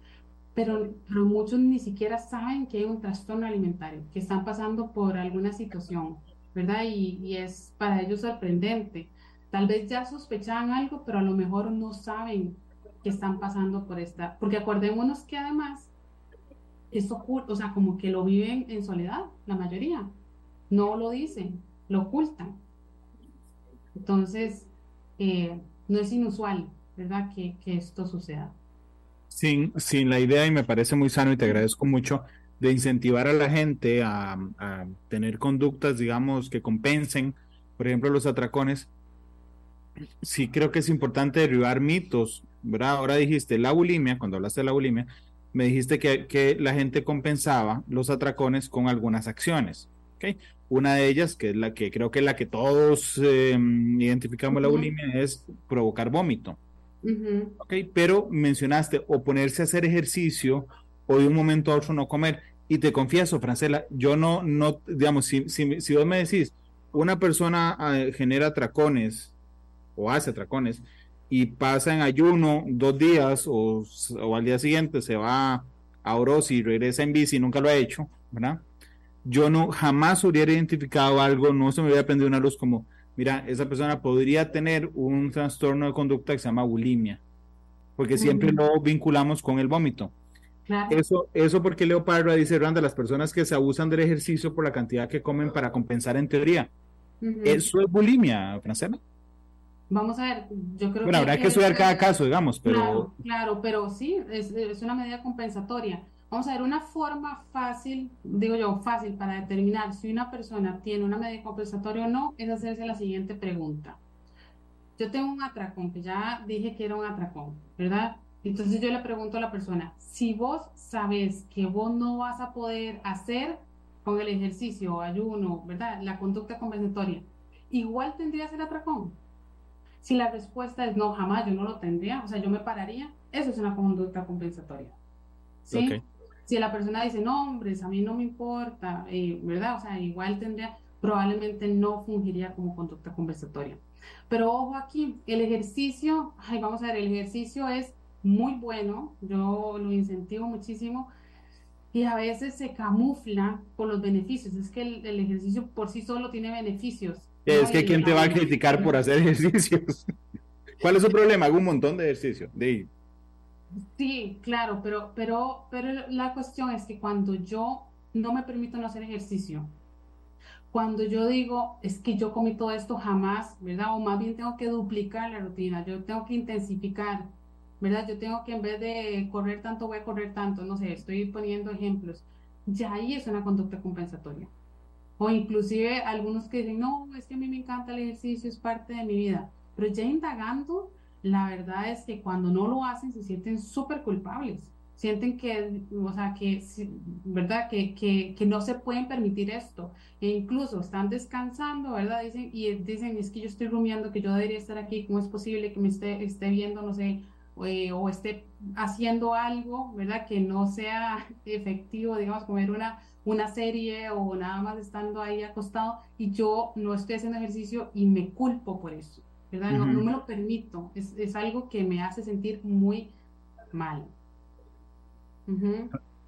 pero, pero muchos ni siquiera saben que hay un trastorno alimentario, que están pasando por alguna situación, ¿verdad? Y, y es para ellos sorprendente. Tal vez ya sospechaban algo, pero a lo mejor no saben que están pasando por esta, porque acordémonos que además eso, o sea, como que lo viven en soledad, la mayoría. No lo dicen, lo ocultan. Entonces, eh, no es inusual, ¿verdad?, que, esto suceda. Sin, sin la idea, y me parece muy sano y te agradezco mucho, de incentivar a la gente a, a tener conductas, digamos, que compensen, por ejemplo, los atracones. Sí creo que es importante derribar mitos, ¿verdad? Ahora dijiste la bulimia, cuando hablaste de la bulimia, me dijiste que, que, la gente compensaba los atracones con algunas acciones. ¿okay? Una de ellas, que es la que creo que es la que todos eh, identificamos uh -huh. la bulimia, es provocar vómito. Uh -huh. ¿okay? Pero mencionaste o ponerse a hacer ejercicio o de un momento a otro no comer. Y te confieso, Francela, yo no, no digamos, si, si, si vos me decís, una persona uh, genera atracones o hace atracones, y pasa en ayuno dos días o, o, al día siguiente se va a Orosi y regresa en bici, nunca lo ha hecho, ¿verdad? Yo no jamás hubiera identificado algo, no se me hubiera prendido una luz como, mira, esa persona podría tener un trastorno de conducta que se llama bulimia, porque siempre uh -huh. lo vinculamos con el vómito. Claro. Eso, eso porque Leo Parra dice, Randa, las personas que se abusan del ejercicio por la cantidad que comen para compensar en teoría. Uh -huh. ¿Eso es bulimia, Francela? Vamos a ver, yo creo Bueno, que... habrá que estudiar cada caso, digamos, pero... Claro, claro, pero sí, es, es una medida compensatoria. Vamos a ver, una forma fácil, digo yo, fácil para determinar si una persona tiene una medida compensatoria o no, es hacerse la siguiente pregunta. Yo tengo un atracón, que ya dije que era un atracón, ¿verdad? Entonces yo le pregunto a la persona, si vos sabes que vos no vas a poder hacer con el ejercicio ayuno, ¿verdad? La conducta compensatoria, igual tendrías el atracón. Si la respuesta es no, jamás, yo no lo tendría, o sea, yo me pararía, eso es una conducta compensatoria. ¿Sí? Si la persona dice, no, hombres, a mí no me importa, eh, ¿verdad? O sea, igual tendría, probablemente no fungiría como conducta compensatoria. Pero ojo aquí, el ejercicio, ay, vamos a ver, el ejercicio es muy bueno, yo lo incentivo muchísimo y a veces se camufla por los beneficios. Es que el, ejercicio por sí solo tiene beneficios. Es que ¿quién te va a criticar por hacer [laughs] ejercicios? ¿Cuál es su problema? Hago un montón de ejercicio. De... Sí, claro, pero, pero, pero la cuestión es que cuando yo no me permito no hacer ejercicio, cuando yo digo, es que yo comí todo esto jamás, ¿verdad? O más bien tengo que duplicar la rutina, yo tengo que intensificar, ¿verdad? Yo tengo que en vez de correr tanto, voy a correr tanto, no sé, estoy poniendo ejemplos. Ya ahí es una conducta compensatoria. O inclusive algunos que dicen, no, es que a mí me encanta el ejercicio, es parte de mi vida. Pero ya indagando, la verdad es que cuando no lo hacen se sienten súper culpables sienten que, o sea, que, ¿verdad? Que, que, que, no se pueden permitir esto. E incluso están descansando, ¿verdad? Dicen, y dicen, es que yo estoy rumiando, que yo debería estar aquí, ¿cómo es posible que me esté, esté viendo, no sé, eh, o esté haciendo algo, ¿verdad? Que no sea [laughs] efectivo, digamos, como ver una, una serie o nada más estando ahí acostado y yo no estoy haciendo ejercicio y me culpo por eso, ¿verdad? no, no, me lo permito, es, es algo que me hace sentir muy mal.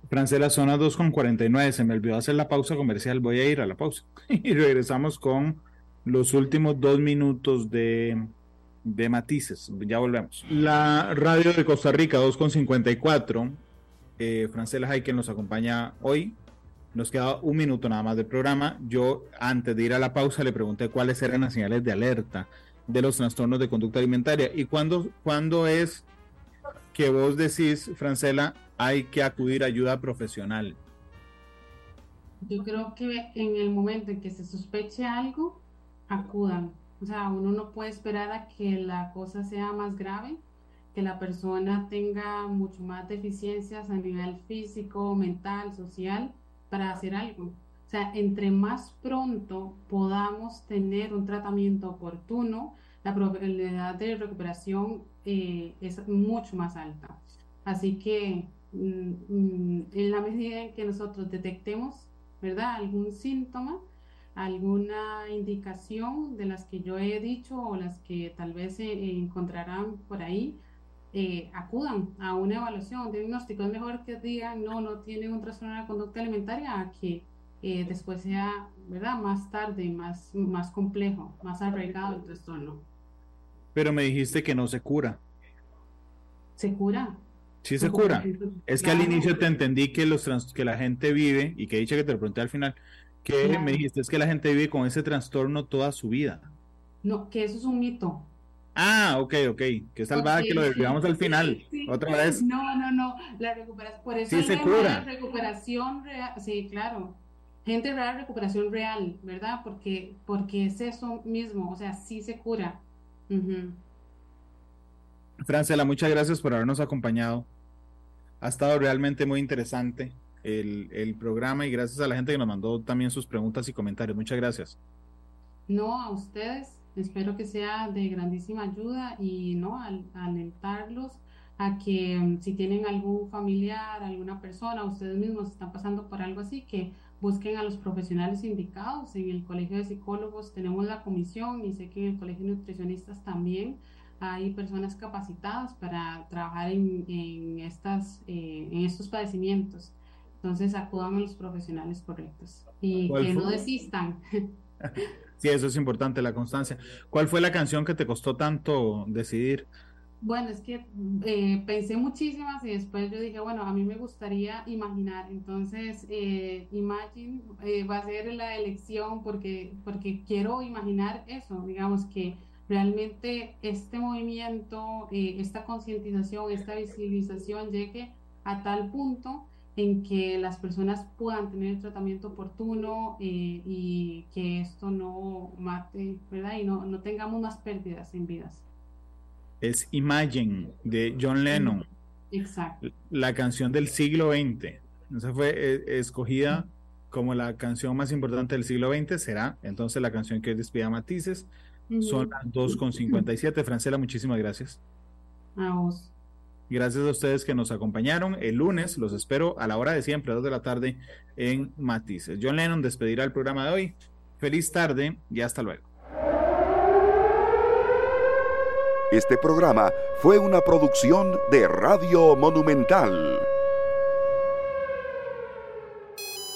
Francela, zona 2 con 49. Se me olvidó hacer la pausa comercial. Voy a ir a la pausa. [laughs] y regresamos con los últimos dos minutos de, de matices. Ya volvemos. La radio de Costa Rica 2 con 54. Eh, Francela Haiken nos acompaña hoy. Nos queda un minuto nada más del programa. Yo, antes de ir a la pausa, le pregunté cuáles eran las señales de alerta de los trastornos de conducta alimentaria y cuándo, cuándo es que vos decís, Francela, hay que acudir a ayuda profesional? Yo creo que en el momento en que se sospeche algo, acudan. O sea, uno no puede esperar a que la cosa sea más grave, que la persona tenga mucho más deficiencias a nivel físico, mental, social, para hacer algo. O sea, entre más pronto podamos tener un tratamiento oportuno, la probabilidad de recuperación eh, es mucho más alta. Así que Mm, mm, en la medida en que nosotros detectemos, ¿verdad? Algún síntoma, alguna indicación de las que yo he dicho o las que tal vez se encontrarán por ahí, eh, acudan a una evaluación, diagnóstico. Es mejor que digan, no, no tienen un trastorno de la conducta alimentaria, a que eh, después sea, ¿verdad? Más tarde, más, más complejo, más arraigado el trastorno. Pero me dijiste que no se cura. Se cura, Sí se cura. Es que al inicio te entendí que los que la gente vive, y que he dicho que te lo pregunté al final, que me dijiste es que la gente vive con ese trastorno toda su vida. No, que eso es un mito. Ah, ok, ok. Que salvada que lo desviamos al final. Otra vez. No, no, no. La recuperación. Por eso sí se cura. recuperación real. Sí, claro. Gente real, recuperación real, ¿verdad? Porque, porque es eso mismo. O sea, sí se cura. Francela, muchas gracias por habernos acompañado. Ha estado realmente muy interesante el, programa y gracias a la gente que nos mandó también sus preguntas y comentarios. Muchas gracias. No, a ustedes. Espero que sea de grandísima ayuda y no al, alentarlos a que mm, si tienen algún familiar, alguna persona, ustedes mismos están pasando por algo así, que busquen a los profesionales indicados. En el Colegio de Psicólogos tenemos la comisión y sé que en el Colegio de Nutricionistas también hay personas capacitadas para trabajar en, en estas, eh, en estos padecimientos. Entonces acudan a los profesionales correctos y que no desistan. [laughs] Sí, eso es importante, la constancia. ¿Cuál fue la canción que te costó tanto decidir? Bueno, es que eh, pensé muchísimas y después yo dije, bueno, a mí me gustaría imaginar. Entonces, eh, Imagine va a ser la elección porque, porque quiero imaginar eso, digamos que realmente este movimiento, eh, esta concientización, esta visibilización llegue a tal punto en que las personas puedan tener el tratamiento oportuno eh, y que esto no mate, ¿verdad? Y no, no tengamos más pérdidas en vidas. Es Imagine de John Lennon. Exacto. La canción del siglo XX. Esa fue eh, escogida como la canción más importante del siglo XX. Será entonces la canción que despida Matices. Son las 2.57. Francela, muchísimas gracias. A vos. Gracias a ustedes que nos acompañaron. El lunes los espero a la hora de siempre, a 2 de la tarde, en Matices. John Lennon despedirá el programa de hoy. Feliz tarde y hasta luego. Este programa fue una producción de Radio Monumental.